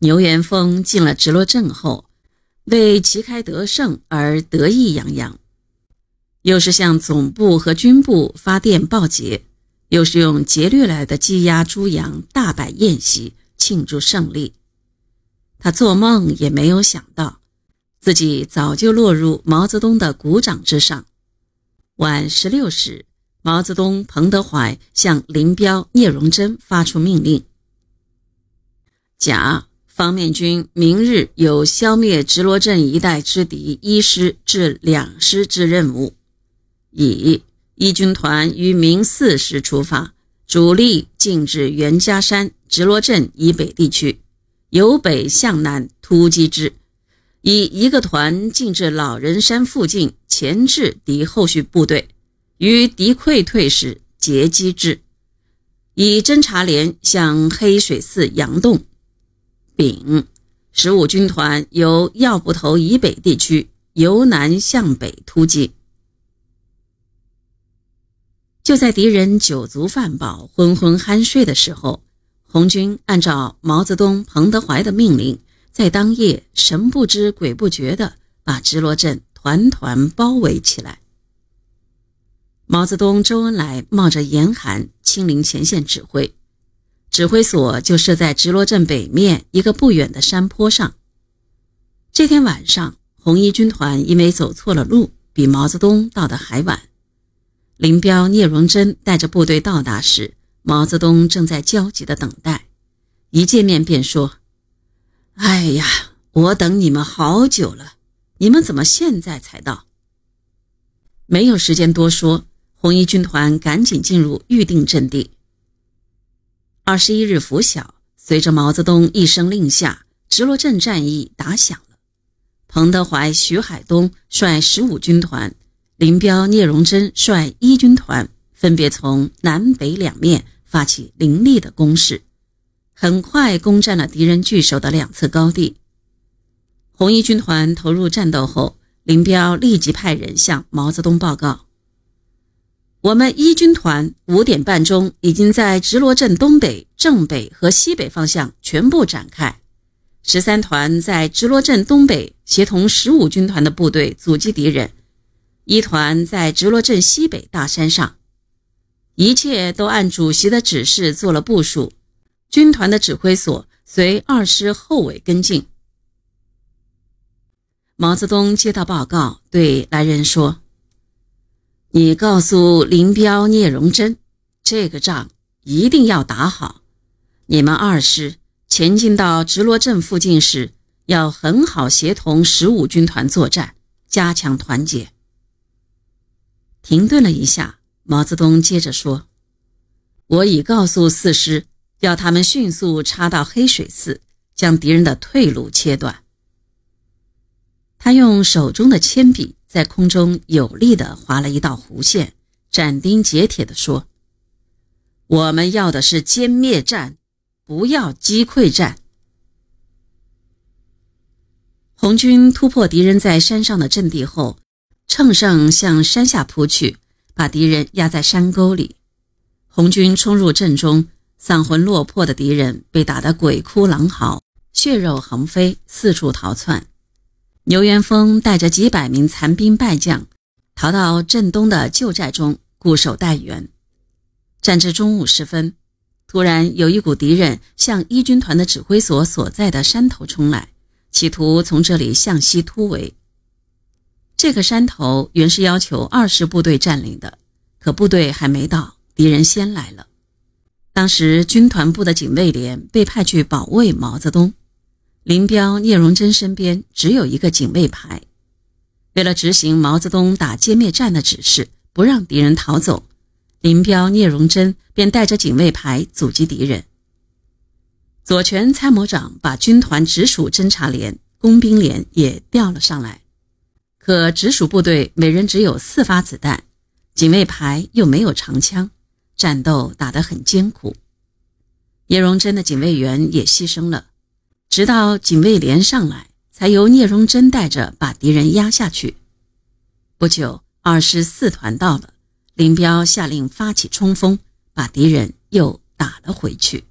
牛元峰进了直罗镇后，为旗开得胜而得意洋洋，又是向总部和军部发电报捷，又是用劫掠来的鸡鸭猪羊大摆宴席庆祝胜利。他做梦也没有想到，自己早就落入毛泽东的鼓掌之上。晚十六时，毛泽东、彭德怀向林彪、聂荣臻发出命令：甲。方面军明日有消灭直罗镇一带之敌一师至两师之任务。乙一军团于明四时出发，主力进至袁家山、直罗镇以北地区，由北向南突击之；以一个团进至老人山附近，钳制敌后续部队，于敌溃退时截击之；以侦察连向黑水寺佯洞。丙，十五军团由药布头以北地区由南向北突击。就在敌人酒足饭饱、昏昏酣睡的时候，红军按照毛泽东、彭德怀的命令，在当夜神不知鬼不觉地把直罗镇团团包围起来。毛泽东、周恩来冒着严寒亲临前线指挥。指挥所就设在直罗镇北面一个不远的山坡上。这天晚上，红一军团因为走错了路，比毛泽东到的还晚。林彪、聂荣臻带着部队到达时，毛泽东正在焦急地等待。一见面便说：“哎呀，我等你们好久了，你们怎么现在才到？”没有时间多说，红一军团赶紧进入预定阵地。二十一日拂晓，随着毛泽东一声令下，直罗镇战役打响了。彭德怀、徐海东率十五军团，林彪、聂荣臻率一军团，分别从南北两面发起凌厉的攻势，很快攻占了敌人据守的两侧高地。红一军团投入战斗后，林彪立即派人向毛泽东报告。我们一军团五点半钟已经在直罗镇东北、正北和西北方向全部展开，十三团在直罗镇东北协同十五军团的部队阻击敌人，一团在直罗镇西北大山上，一切都按主席的指示做了部署。军团的指挥所随二师后尾跟进。毛泽东接到报告，对来人说。你告诉林彪、聂荣臻，这个仗一定要打好。你们二师前进到直罗镇附近时，要很好协同十五军团作战，加强团结。停顿了一下，毛泽东接着说：“我已告诉四师，要他们迅速插到黑水寺，将敌人的退路切断。”他用手中的铅笔。在空中有力地划了一道弧线，斩钉截铁地说：“我们要的是歼灭战，不要击溃战。”红军突破敌人在山上的阵地后，乘胜向山下扑去，把敌人压在山沟里。红军冲入阵中，丧魂落魄的敌人被打得鬼哭狼嚎，血肉横飞，四处逃窜。牛元峰带着几百名残兵败将，逃到镇东的旧寨中固守待援。战至中午时分，突然有一股敌人向一军团的指挥所所在的山头冲来，企图从这里向西突围。这个山头原是要求二师部队占领的，可部队还没到，敌人先来了。当时军团部的警卫连被派去保卫毛泽东。林彪、聂荣臻身边只有一个警卫排，为了执行毛泽东打歼灭战的指示，不让敌人逃走，林彪、聂荣臻便带着警卫排阻击敌人。左权参谋长把军团直属侦察连、工兵连也调了上来，可直属部队每人只有四发子弹，警卫排又没有长枪，战斗打得很艰苦。聂荣臻的警卫员也牺牲了。直到警卫连上来，才由聂荣臻带着把敌人压下去。不久，二十四团到了，林彪下令发起冲锋，把敌人又打了回去。